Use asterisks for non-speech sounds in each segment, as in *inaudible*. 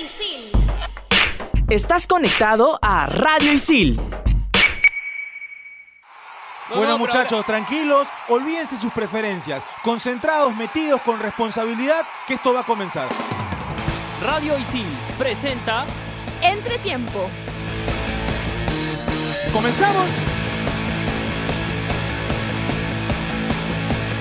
Isil. Estás conectado a Radio Isil. Bueno muchachos, tranquilos, olvídense sus preferencias, concentrados, metidos con responsabilidad, que esto va a comenzar. Radio Isil presenta Entretiempo. ¿Comenzamos?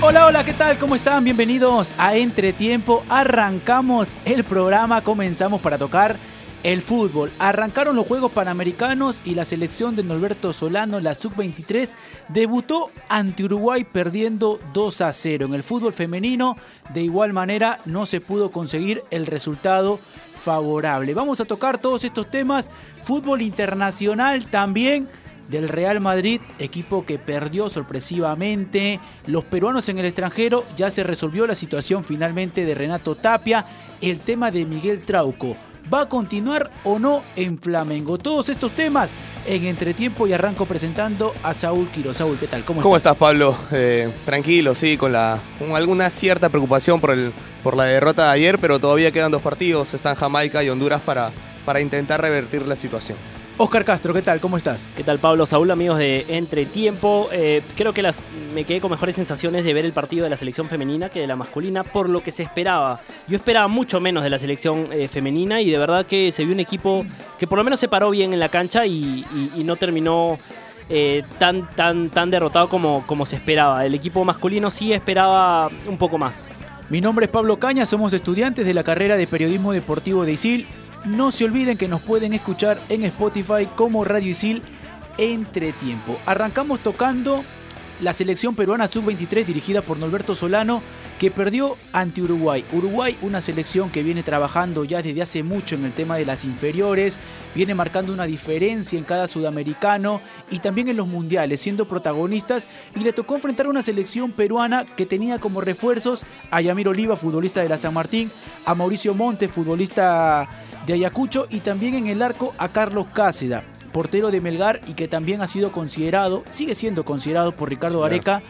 Hola, hola, ¿qué tal? ¿Cómo están? Bienvenidos a Entretiempo. Arrancamos el programa, comenzamos para tocar el fútbol. Arrancaron los Juegos Panamericanos y la selección de Norberto Solano, la sub-23, debutó ante Uruguay perdiendo 2 a 0. En el fútbol femenino, de igual manera, no se pudo conseguir el resultado favorable. Vamos a tocar todos estos temas. Fútbol internacional también del Real Madrid, equipo que perdió sorpresivamente. Los peruanos en el extranjero ya se resolvió la situación finalmente de Renato Tapia. El tema de Miguel Trauco. ¿Va a continuar o no en Flamengo? Todos estos temas en entretiempo y arranco presentando a Saúl Quiro. Saúl, ¿qué tal? ¿Cómo, ¿Cómo estás? Pablo? Eh, tranquilo, sí, con, la, con alguna cierta preocupación por, el, por la derrota de ayer, pero todavía quedan dos partidos. Están Jamaica y Honduras para, para intentar revertir la situación. Oscar Castro, ¿qué tal? ¿Cómo estás? ¿Qué tal, Pablo? Saúl, amigos de Entretiempo. Eh, creo que las, me quedé con mejores sensaciones de ver el partido de la selección femenina que de la masculina, por lo que se esperaba. Yo esperaba mucho menos de la selección eh, femenina y de verdad que se vio un equipo que por lo menos se paró bien en la cancha y, y, y no terminó eh, tan, tan, tan derrotado como, como se esperaba. El equipo masculino sí esperaba un poco más. Mi nombre es Pablo Caña, somos estudiantes de la carrera de Periodismo Deportivo de ISIL no se olviden que nos pueden escuchar en Spotify como Radio Isil entre tiempo. Arrancamos tocando la selección peruana sub-23 dirigida por Norberto Solano que perdió ante Uruguay. Uruguay, una selección que viene trabajando ya desde hace mucho en el tema de las inferiores, viene marcando una diferencia en cada sudamericano y también en los mundiales, siendo protagonistas y le tocó enfrentar a una selección peruana que tenía como refuerzos a Yamir Oliva, futbolista de la San Martín, a Mauricio Montes, futbolista de Ayacucho y también en el arco a Carlos Cáceda, portero de Melgar y que también ha sido considerado, sigue siendo considerado por Ricardo Gareca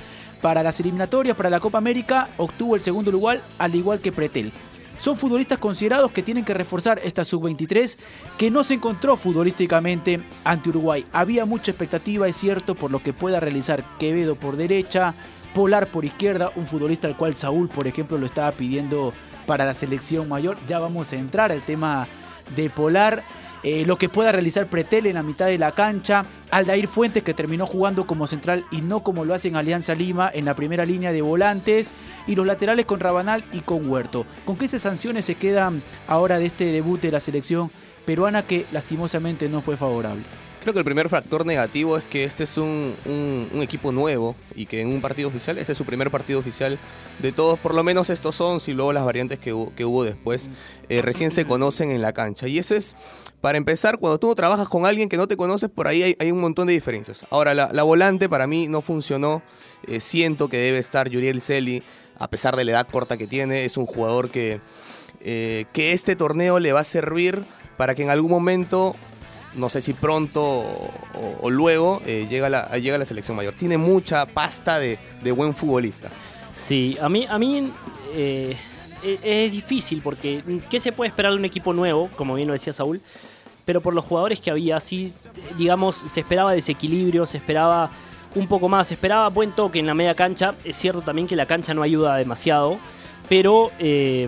para las eliminatorias para la Copa América, obtuvo el segundo lugar al igual que Pretel. Son futbolistas considerados que tienen que reforzar esta sub-23 que no se encontró futbolísticamente ante Uruguay. Había mucha expectativa, es cierto, por lo que pueda realizar Quevedo por derecha, Polar por izquierda, un futbolista al cual Saúl, por ejemplo, lo estaba pidiendo para la selección mayor. Ya vamos a entrar al tema de Polar. Eh, lo que pueda realizar Pretel en la mitad de la cancha, Aldair Fuentes que terminó jugando como central y no como lo hace en Alianza Lima en la primera línea de volantes, y los laterales con Rabanal y con Huerto. ¿Con qué sanciones se quedan ahora de este debut de la selección peruana que lastimosamente no fue favorable? Creo que el primer factor negativo es que este es un, un, equipo nuevo y que en un partido oficial, ese es su primer partido oficial de todos, por lo menos estos son, si luego las variantes que que hubo después eh, recién se conocen en la cancha. Y eso es, para empezar, cuando tú trabajas con alguien que no te conoces, por ahí hay, un montón de diferencias. Ahora, la, la volante para mí no funcionó, eh, siento que debe estar Yuriel Celi, a pesar de la edad corta que tiene, es un jugador que, eh, que este torneo le va a servir para que en algún momento no sé si pronto o, luego eh, llega, la, llega la selección mayor. Tiene mucha pasta de, buen futbolista. Sí, a mí, a mí eh, es difícil porque ¿qué se puede esperar de un equipo nuevo? Como bien lo decía Saúl. Pero por los jugadores que había, sí, digamos, se esperaba desequilibrio, se esperaba un poco más, se esperaba buen toque en la media cancha. Es cierto también que la cancha no ayuda demasiado, pero eh,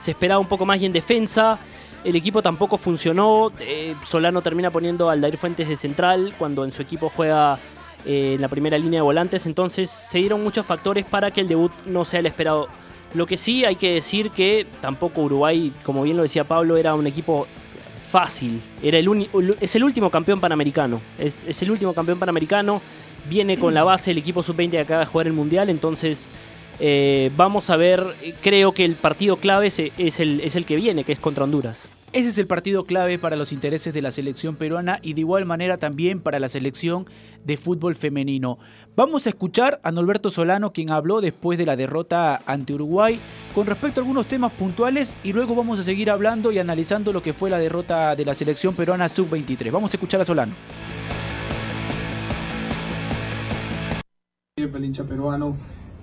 se esperaba un poco más y en defensa el equipo tampoco funcionó. Eh, Solano termina poniendo a Aldair Fuentes de central cuando en su equipo juega eh, en la primera línea de volantes. Entonces se dieron muchos factores para que el debut no sea el esperado. Lo que sí hay que decir que tampoco Uruguay, como bien lo decía Pablo, era un equipo fácil. Era el es el último campeón panamericano. Es, es el último campeón panamericano. Viene con la base el equipo sub-20 que acaba de jugar el mundial. Entonces eh, vamos a ver, creo que el partido clave es, es, el, es el que viene, que es contra Honduras. Ese es el partido clave para los intereses de la selección peruana y de igual manera también para la selección de fútbol femenino. Vamos a escuchar a Norberto Solano, quien habló después de la derrota ante Uruguay, con respecto a algunos temas puntuales y luego vamos a seguir hablando y analizando lo que fue la derrota de la selección peruana sub-23. Vamos a escuchar a Solano. Siempre el hincha peruano,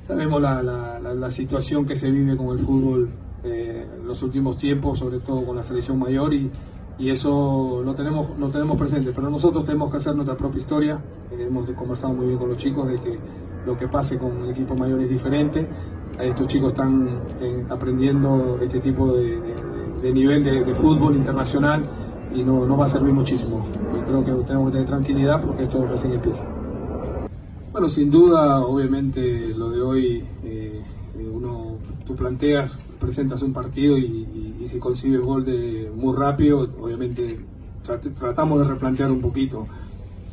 sabemos la, la, la, la situación que se vive con el fútbol eh, los últimos tiempos, sobre todo con la selección mayor y, y eso lo tenemos, lo tenemos presente. Pero nosotros tenemos que hacer nuestra propia historia. Eh, hemos conversado muy bien con los chicos de que lo que pase con el equipo mayor es diferente. Estos chicos están eh, aprendiendo este tipo de, de- de nivel de, de fútbol internacional y no, no va a servir muchísimo. Yo creo que tenemos que tener tranquilidad porque esto recién empieza. Bueno, sin duda, obviamente lo hoy, eh, eh, uno, tú planteas, presentas un partido y, si consigues gol de muy rápido, obviamente trat- tratamos de replantear un poquito.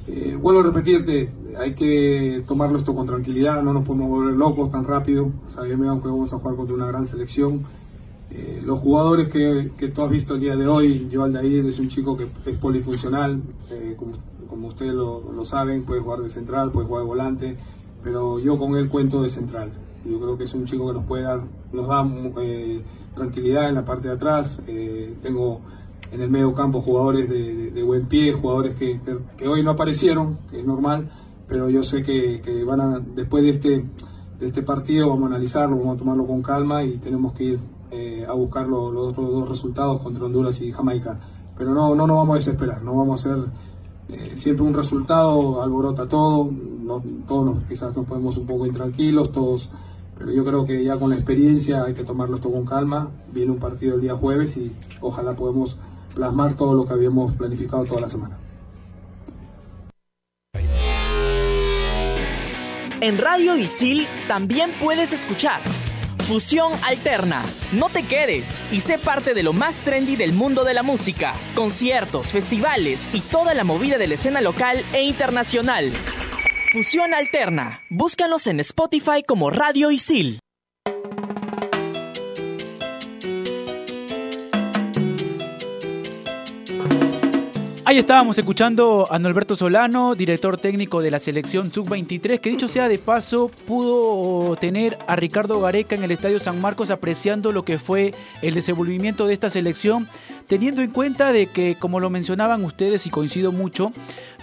Eh, vuelvo a repetirte, hay que tomarlo esto con tranquilidad, no nos podemos volver locos tan rápido, sabemos que vamos a jugar contra una gran selección. Los jugadores que, tú has visto el día de hoy, Joel Aldair es un chico que es polifuncional, como, como ustedes lo, lo saben, puede jugar de central, puede jugar de volante, pero yo con él cuento de central. Yo creo que es un chico que nos puede dar, nos da eh, tranquilidad en la parte de atrás. Eh, tengo en el medio campo jugadores de, buen pie, jugadores que, que- hoy no aparecieron, que es normal, pero yo sé que, que van a, después de este, de este partido vamos a analizarlo, vamos a tomarlo con calma y tenemos que ir eh, a buscar lo- los otros dos resultados contra Honduras y Jamaica. Pero no, no nos vamos a desesperar, no vamos a hacer siempre un resultado, alborota todo, no, todos quizás nos ponemos un poco intranquilos, todos, pero yo creo que ya con la experiencia hay que tomarlo esto con calma. Viene un partido el día jueves y ojalá podemos plasmar todo lo que habíamos planificado toda la semana. En Radio Isil también puedes escuchar Fusión Alterna. No te quedes y sé parte de lo más trendy del mundo de la música, conciertos, festivales y toda la movida de la escena local e internacional. Fusión Alterna. Búscanos en Spotify como Radio Isil. Ahí estábamos escuchando a Norberto Solano, director técnico de la selección Sub-23, que dicho sea de paso, pudo tener a Ricardo Gareca en el Estadio San Marcos apreciando lo que fue el desenvolvimiento de esta selección, teniendo en cuenta de que, como lo mencionaban ustedes y coincido mucho,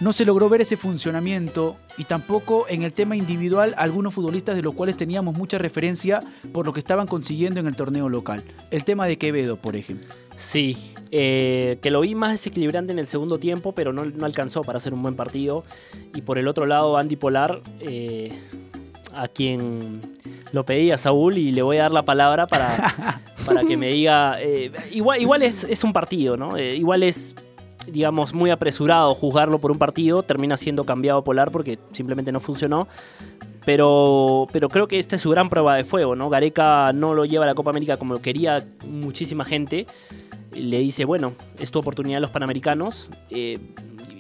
no se logró ver ese funcionamiento y tampoco en el tema individual algunos futbolistas de los cuales teníamos mucha referencia por lo que estaban consiguiendo en el torneo local. El tema de Quevedo, por ejemplo. Sí, eh, que lo vi más desequilibrante en el segundo tiempo, pero no, no alcanzó para hacer un buen partido. Y por el otro lado, Andy Polar, eh, a quien lo pedí a Saúl y le voy a dar la palabra para, *laughs* para que me *laughs* diga. eh, igual igual es, es un partido, ¿no? Eh, igual es, digamos, muy apresurado juzgarlo por un partido. Termina siendo cambiado Polar porque simplemente no funcionó. Pero, pero creo que esta es su gran prueba de fuego, ¿no? Gareca no lo lleva a la Copa América como lo quería muchísima gente. Le dice, bueno, es tu oportunidad los Panamericanos eh,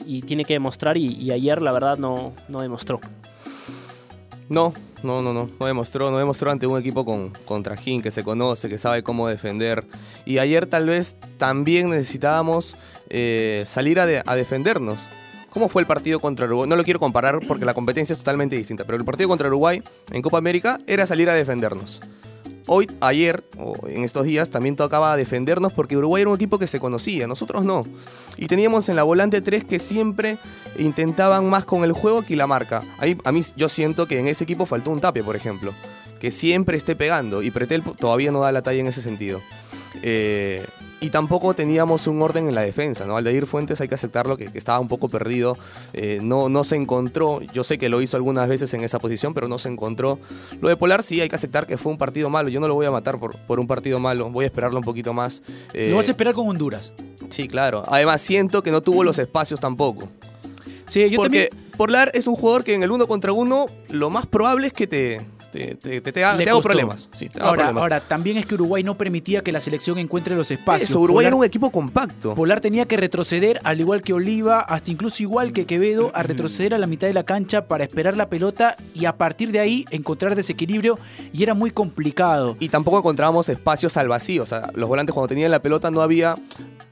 y tiene que demostrar y, y ayer la verdad no, no demostró. No, no, no, no, no demostró, no demostró ante un equipo con, con que se conoce, que sabe cómo defender. Y ayer tal vez también necesitábamos eh, salir a, a defendernos. ¿Cómo fue el partido contra Uruguay? No lo quiero comparar porque la competencia es totalmente distinta, pero el partido contra Uruguay en Copa América era salir a defendernos. Hoy, ayer, o en estos días, también tocaba defendernos porque Uruguay era un equipo que se conocía, nosotros no. Y teníamos en la volante tres que siempre intentaban más con el juego que la marca. A mí, a mí yo siento que en ese equipo faltó un tape, por ejemplo. Que siempre esté pegando. Y Pretel todavía no da la talla en ese sentido. Eh, y tampoco teníamos un orden en la defensa, ¿no? Aldair Fuentes hay que aceptarlo, que, que estaba un poco perdido, eh, no, no se encontró, yo sé que lo hizo algunas veces en esa posición, pero no se encontró. Lo de Polar sí hay que aceptar que fue un partido malo, yo no lo voy a matar por, por un partido malo, voy a esperarlo un poquito más. Eh, Lo vas a esperar con Honduras. Sí, claro. Además siento que no tuvo los espacios tampoco. Sí, yo Porque también. Polar es un jugador que en el uno contra uno lo más probable es que te, te, te- hago problemas. Sí, te hago Ahora, problemas. ahora, también es que Uruguay no permitía que la selección encuentre los espacios. Eso, Uruguay Polar- era un equipo compacto. Polar tenía que retroceder, al igual que Oliva, hasta incluso igual que Quevedo, a retroceder a la mitad de la cancha para esperar la pelota y a partir de ahí encontrar desequilibrio y era muy complicado. Y tampoco encontrábamos espacios al vacío. O sea, los volantes cuando tenían la pelota no había.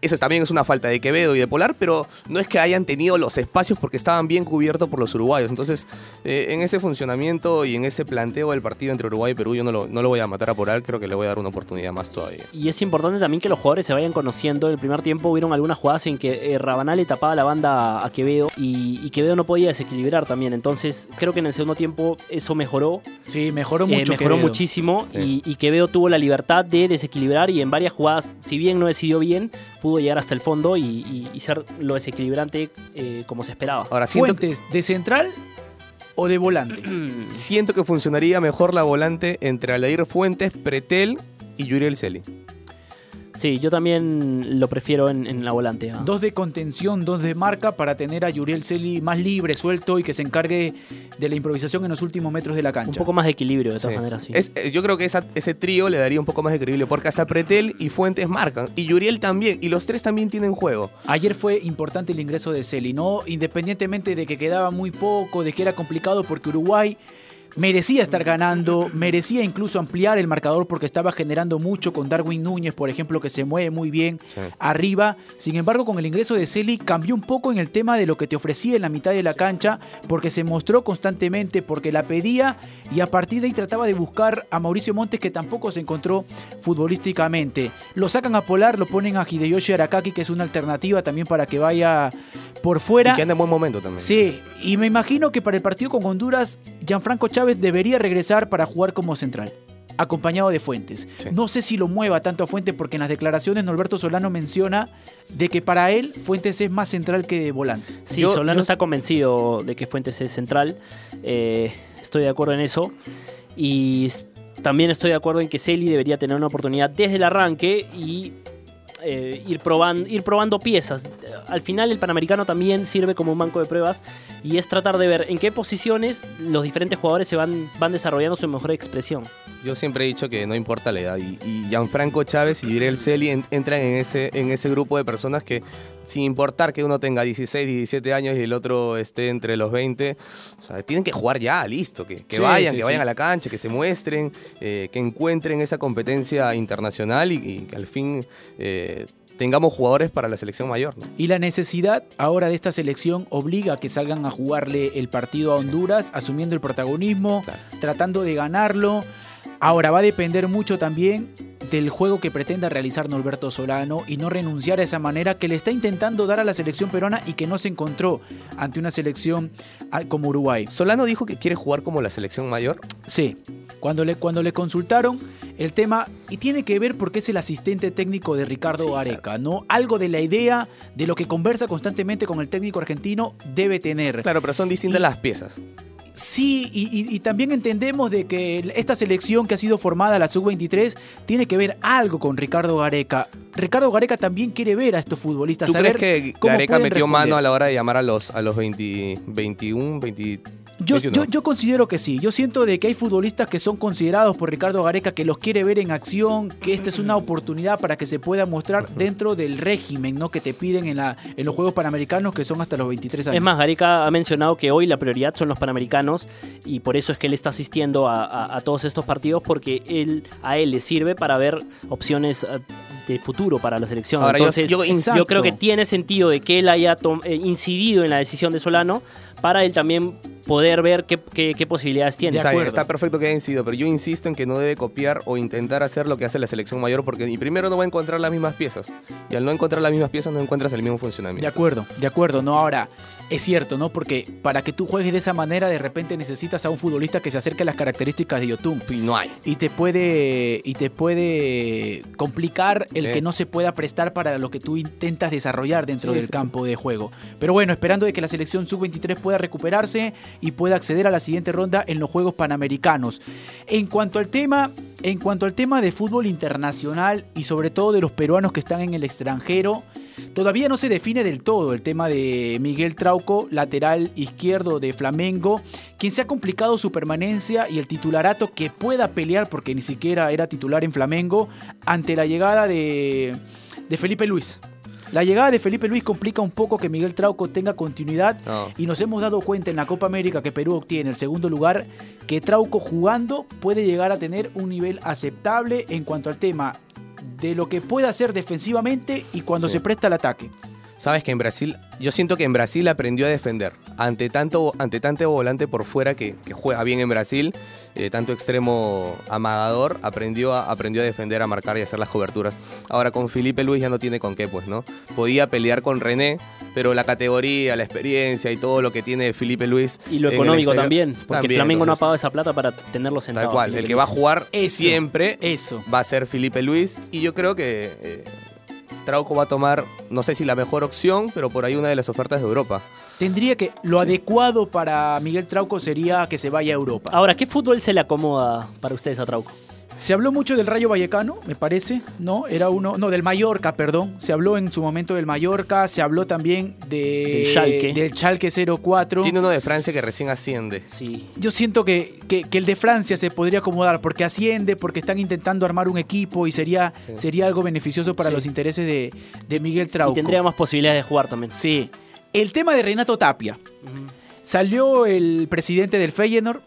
Esa también es una falta de Quevedo y de Polar, pero no es que hayan tenido los espacios porque estaban bien cubiertos por los uruguayos. Entonces, eh, en ese funcionamiento y en ese planteo del partido entre Uruguay y Perú, yo no lo, no lo voy a matar a por él, creo que le voy a dar una oportunidad más todavía. Y es importante también que los jugadores se vayan conociendo. En el primer tiempo hubieron algunas jugadas en que eh, Rabanal le tapaba la banda a Quevedo y, y Quevedo no podía desequilibrar también. Entonces creo que en el segundo tiempo eso mejoró. Sí, mejoró Eh, mucho. mejoró Quevedo. muchísimo Sí. y, y Quevedo tuvo la libertad de desequilibrar y en varias jugadas, si bien no decidió bien, pudo llegar hasta el fondo y, y- y ser lo desequilibrante eh, como se esperaba. Ahora, que- Fuentes, ¿de central o de volante? siento que funcionaría mejor la volante entre Aldair Fuentes, Pretel y Yuriel Celi. Sí, yo también lo prefiero en, en la volante. ah. Dos de contención, dos de marca para tener a Yuriel Celi más libre, suelto y que se encargue de la improvisación en los últimos metros de la Un cancha. poco más de equilibrio, de todas Sí. maneras, sí. Es- eh, yo creo que esa- ese trío le daría un poco más de equilibrio, porque hasta Pretel y Fuentes marcan, y Yuriel también, y los tres también tienen juego. Ayer fue importante el ingreso de Celi, ¿no? Independientemente de que quedaba muy poco, de que era complicado porque Uruguay merecía estar ganando, merecía incluso ampliar el marcador porque estaba generando mucho con Darwin Núñez, por ejemplo, que se mueve muy bien Sí. arriba. Sin embargo, con el ingreso de Celi cambió un poco en el tema de lo que te ofrecía en la mitad de la cancha, porque se mostró constantemente, porque la pedía y a partir de ahí trataba de buscar a Mauricio Montes, que tampoco se encontró futbolísticamente. Lo sacan a Polar, lo ponen a Hideyoshi Arakaki, que es una alternativa también para que vaya por fuera. Y que anda en buen momento también. Sí, y me imagino que para el partido con Honduras, Gianfranco Chávez debería regresar para jugar como central, acompañado de Fuentes. Sí. No sé si lo mueva tanto a Fuentes porque en las declaraciones Norberto Solano menciona de que para él Fuentes es más central que volante. Sí, Yo- Solano yo- está convencido de que Fuentes es central. eh, estoy de acuerdo en eso. Y también estoy de acuerdo en que Celi debería tener una oportunidad desde el arranque y eh, ir, probando, ir probando piezas. Al final el Panamericano también sirve como un banco de pruebas y es tratar de ver en qué posiciones los diferentes jugadores se van, van desarrollando su mejor expresión. Yo siempre he dicho que no importa la edad. Y, y Gianfranco Chávez y Yuriel Celi en- entran en ese, en ese grupo de personas que, sin importar que uno tenga 16, 17 años y el otro esté entre los 20, o sea, tienen que jugar ya, listo. Que, que Sí, vayan, sí, que vayan sí. a la cancha, que se muestren, eh, que encuentren esa competencia internacional y, y que al fin eh, tengamos jugadores para la selección mayor. ¿no? Y la necesidad ahora de esta selección obliga a que salgan a jugarle el partido a Honduras, asumiendo el protagonismo, Claro. tratando de ganarlo. Ahora va a depender mucho también del juego que pretenda realizar Norberto Solano y no renunciar a esa manera que le está intentando dar a la selección peruana y que no se encontró ante una selección ah, como Uruguay. Solano dijo que quiere jugar como la selección mayor. Sí, cuando le, cuando le consultaron el tema, y tiene que ver porque es el asistente técnico de Ricardo Sí, Areca, ¿no? Algo de la idea de lo que conversa constantemente con el técnico argentino debe tener. Claro, pero son distintas Y- las piezas. Sí, y, y- y también entendemos de que esta selección que ha sido formada, la Sub-23, tiene que ver algo con Ricardo Gareca. Ricardo Gareca también quiere ver a estos futbolistas. ¿Tú saber crees que Gareca metió responder. mano a la hora de llamar a los, a los 20, 21, 20, Yo, 21? yo, yo considero que sí. Yo siento de que hay futbolistas que son considerados por Ricardo Gareca que los quiere ver en acción, que esta es una oportunidad para que se pueda mostrar dentro del régimen ¿no? que te piden en, la, en los Juegos Panamericanos que son hasta los 23 años. Es más, Gareca ha mencionado que hoy la prioridad son los panamericanos y por eso es que él está asistiendo a, a- a todos estos partidos porque él, a él le sirve para ver opciones eh, de futuro para la selección. Ahora, yo- Entonces, yo- yo, creo que tiene sentido de que él haya eh, incidido en la decisión de Solano para él también poder ver qué, qué- qué posibilidades tiene. De Está, bien, acuerdo. está perfecto que haya incidido, pero yo insisto en que no debe copiar o intentar hacer lo que hace la selección mayor, porque y primero no va a encontrar las mismas piezas. Y al no encontrar las mismas piezas, no encuentras el mismo De funcionamiento. acuerdo, de acuerdo, ¿no? Ahora, es cierto, ¿no? Porque para que tú juegues de esa manera, de repente necesitas a un futbolista que se acerque a las características de Yotun. Y no hay. Y te puede. Y te puede complicar el Sí. que no se pueda prestar para lo que tú intentas desarrollar dentro Sí, del sí, campo de juego. Pero bueno, esperando de que la selección sub-23 pueda recuperarse y pueda acceder a la siguiente ronda en los Juegos Panamericanos. En cuanto al tema. En cuanto al tema de fútbol internacional y sobre todo de los peruanos que están en el extranjero, Todavía no se define del todo el tema de Miguel Trauco, lateral izquierdo de Flamengo, quien se ha complicado su permanencia y el titularato que pueda pelear, porque ni siquiera era titular en Flamengo, ante la llegada de, de Felipe Luis. La llegada de Felipe Luis complica un poco que Miguel Trauco tenga continuidad No. y nos hemos dado cuenta en la Copa América que Perú obtiene el segundo lugar que Trauco jugando puede llegar a tener un nivel aceptable en cuanto al tema de lo que puede hacer defensivamente y cuando Sí. se presta al ataque. Sabes que en Brasil, yo siento que en Brasil aprendió a defender. ante tanto, ante tanto volante por fuera que, que juega bien en Brasil, eh, tanto extremo amagador, aprendió a, aprendió a defender, a marcar y a hacer las coberturas. Ahora con Felipe Luis ya no tiene con qué, pues, ¿no? Podía pelear con René, pero la categoría, la experiencia y todo lo que tiene Felipe Luis. Y lo el económico exterior- también, porque también, Flamengo no ha pagado esa plata para tenerlo sentado. Tal cual, el que va a jugar Eso, siempre Eso. va a ser Felipe Luis y yo creo que eh, Trauco va a tomar, no sé si la mejor opción, pero por ahí una de las ofertas de Europa. Tendría que. Lo adecuado para Miguel Trauco sería que se vaya a Europa. Ahora, ¿qué fútbol se le acomoda para ustedes a Trauco? Se habló mucho del Rayo Vallecano, me parece, ¿no? Era uno. No, del Mallorca, perdón. Se habló en su momento del Mallorca, se habló también de, Del Schalke. del Schalke 04. Tiene uno de Francia que recién asciende. Sí. Yo siento que, que- que el de Francia se podría acomodar porque asciende, porque están intentando armar un equipo y sería, Sí. sería algo beneficioso para Sí. los intereses de, de Miguel Y Trauco. tendría más posibilidades de jugar también. Sí. El tema de Renato Tapia. Salió el presidente del Feyenoord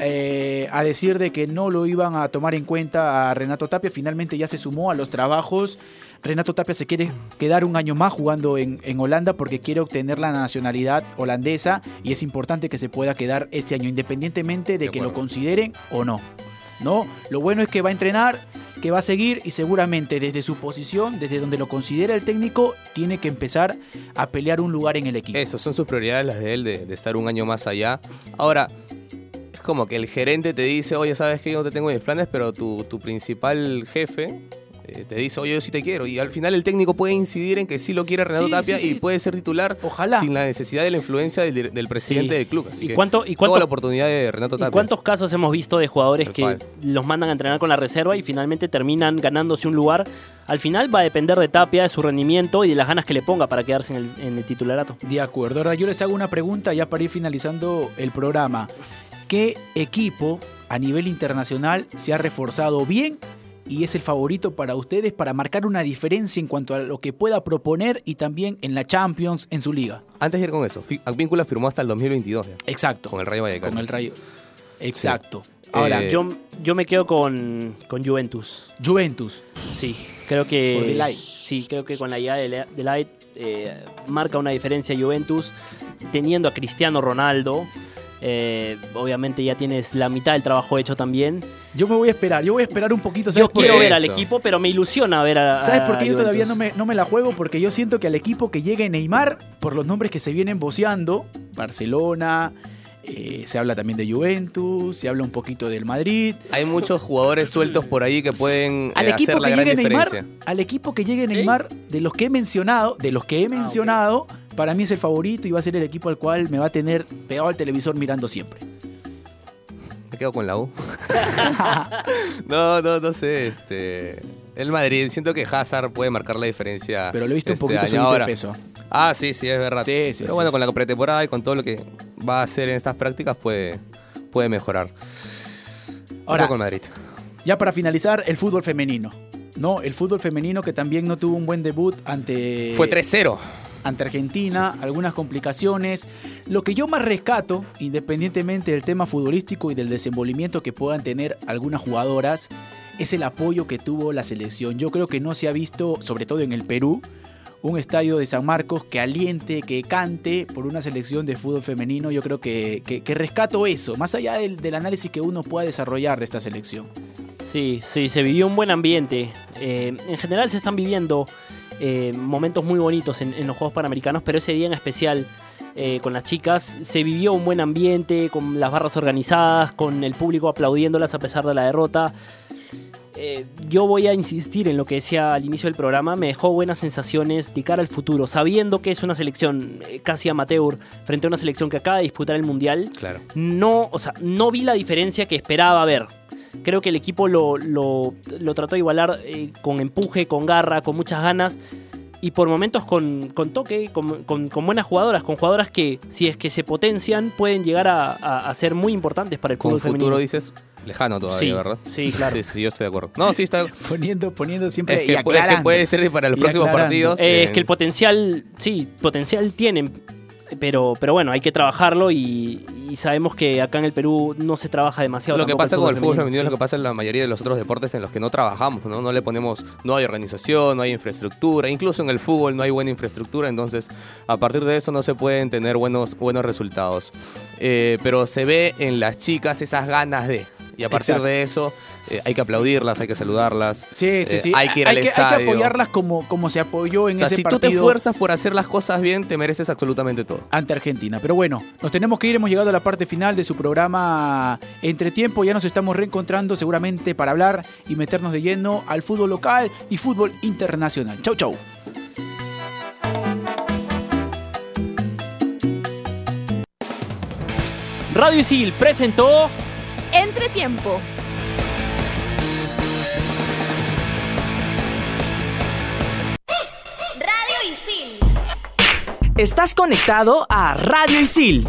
eh, a decir de que no lo iban a tomar en cuenta a Renato Tapia. Finalmente ya se sumó a los trabajos. Renato Tapia se quiere quedar un año más jugando en, en Holanda porque quiere obtener la nacionalidad holandesa y es importante que se pueda quedar este año independientemente de, De que lo consideren o no. ¿no? Lo bueno es que va a entrenar, que va a seguir y seguramente desde su posición, desde donde lo considera el técnico, tiene que empezar a pelear un lugar en el equipo. Eso, son sus prioridades las de él, de, de estar un año más allá. Ahora, como que el gerente te dice, oye, sabes que yo no te tengo mis planes, pero tu, tu principal jefe eh, te dice, oye, yo sí te quiero. Y al final el técnico puede incidir en que sí lo quiere Renato Sí, Tapia sí, sí. y puede ser titular Ojalá. sin la necesidad de la influencia del, del presidente Sí. del club. Así ¿Y que cuánto- y cuánto- toda la oportunidad de Renato ¿Y Tapia. cuántos casos hemos visto de jugadores que cual. los mandan a entrenar con la reserva y finalmente terminan ganándose un lugar? Al final va a depender de Tapia, de su rendimiento y de las ganas que le ponga para quedarse en el, en el titularato. De acuerdo. Ahora yo les hago una pregunta ya para ir finalizando el programa. ¿Qué equipo a nivel internacional se ha reforzado bien y es el favorito para ustedes para marcar una diferencia en cuanto a lo que pueda proponer y también en la Champions, en su liga? Antes de ir con eso, Advíncula firmó hasta el 2022 ya, Exacto. con el Rayo Vallecano. Con el Rayo. Exacto. Ahora, Eh, Yo, yo me quedo con, con Juventus. Juventus. Sí, creo que. Por Delight. Sí, creo que con la llegada de Le- Delight eh, marca una diferencia Juventus. Teniendo a Cristiano Ronaldo, eh, obviamente ya tienes la mitad del trabajo hecho también. Yo me voy a esperar. Yo voy a esperar un poquito. ¿sabes Yo quiero ver al equipo, pero me ilusiona ver a. ¿Sabes por qué yo todavía no me, no me la juego? Porque yo siento que al equipo que llegue Neymar, por los nombres que se vienen voceando, Barcelona, eh, se habla también de Juventus, se habla un poquito del Madrid. Hay muchos jugadores sueltos por ahí que pueden Al eh, equipo hacer la que gran llegue Neymar, diferencia. al equipo que llegue Neymar, de los que he mencionado, de los que he mencionado, para mí es el favorito y va a ser el equipo al cual me va a tener pegado al televisor mirando siempre. Me quedo con la U. *laughs* no, no, no sé. Este, el Madrid, siento que Hazard puede marcar la diferencia. Pero lo he visto un este poquito subido de peso. Ah, sí, sí, es verdad. Sí, sí, Pero bueno, sí. con la pretemporada y con todo lo que va a hacer en estas prácticas puede, puede mejorar. Ahora con Madrid. Ya para finalizar, el fútbol femenino. No, el fútbol femenino que también no tuvo un buen debut ante, Fue 3-0. Ante Argentina, algunas complicaciones. Lo que yo más rescato, independientemente del tema futbolístico y del desenvolvimiento que puedan tener algunas jugadoras, es el apoyo que tuvo la selección. Yo creo que no se ha visto, sobre todo en el Perú, un estadio de San Marcos que aliente, que cante por una selección de fútbol femenino. Yo creo que, que- rescato eso, más allá del, del análisis que uno pueda desarrollar de esta selección. Sí, sí, se vivió un buen ambiente. Eh, en general se están viviendo eh, momentos muy bonitos en, en los Juegos Panamericanos, pero ese día en especial eh, con las chicas se vivió un buen ambiente, con las barras organizadas, con el público aplaudiéndolas a pesar de la derrota. Eh, yo voy a insistir en lo que decía al inicio del programa, me dejó buenas sensaciones de cara al futuro, sabiendo que es una selección casi amateur frente a una selección que acaba de disputar el Mundial Claro. no, o sea, no vi la diferencia que esperaba ver. Creo que el equipo lo, lo- lo trató de igualar eh, con empuje, con garra, con muchas ganas y por momentos con, con toque, con, con- con buenas jugadoras, con jugadoras que si es que se potencian pueden llegar a, a- a ser muy importantes para el Con fútbol futuro femenino. dices lejano todavía, Sí, ¿verdad? sí, claro. *laughs* Sí, sí, yo estoy de acuerdo. No, sí, está. *laughs* Poniendo, poniendo siempre Es y que, pu- es que puede ser para los Y próximos aclarando. partidos. Eh, es eh, que el potencial, sí, potencial tienen, pero, pero bueno, hay que trabajarlo y, y sabemos que acá en el Perú no se trabaja demasiado. Lo que pasa con el fútbol femenino es lo que pasa en la mayoría de los otros deportes en los que no trabajamos, ¿no? No le ponemos, no hay organización, no hay infraestructura, incluso en el fútbol no hay buena infraestructura, entonces a partir de eso no se pueden tener buenos, buenos resultados. Eh, pero se ve en las chicas esas ganas de, y a partir Exacto. de eso eh, hay que aplaudirlas, hay que saludarlas. Sí, sí, eh, sí. hay que ir al hay que apoyarlas como, como se apoyó en O sea, ese si tú te partido esfuerzas por hacer las cosas bien, te mereces absolutamente todo. ante Argentina. Pero bueno, nos tenemos que ir, hemos llegado a la parte final de su programa Entre Tiempo, ya nos estamos reencontrando seguramente para hablar y meternos de lleno al fútbol local y fútbol internacional. Chau, chau. Radio Isil presentó Entretiempo. Radio Isil. Estás conectado a Radio Isil